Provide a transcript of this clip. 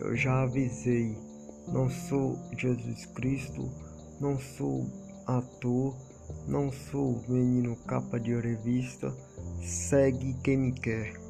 Eu já avisei, não sou Jesus Cristo, não sou ator, não sou menino capa de revista, segue quem me quer.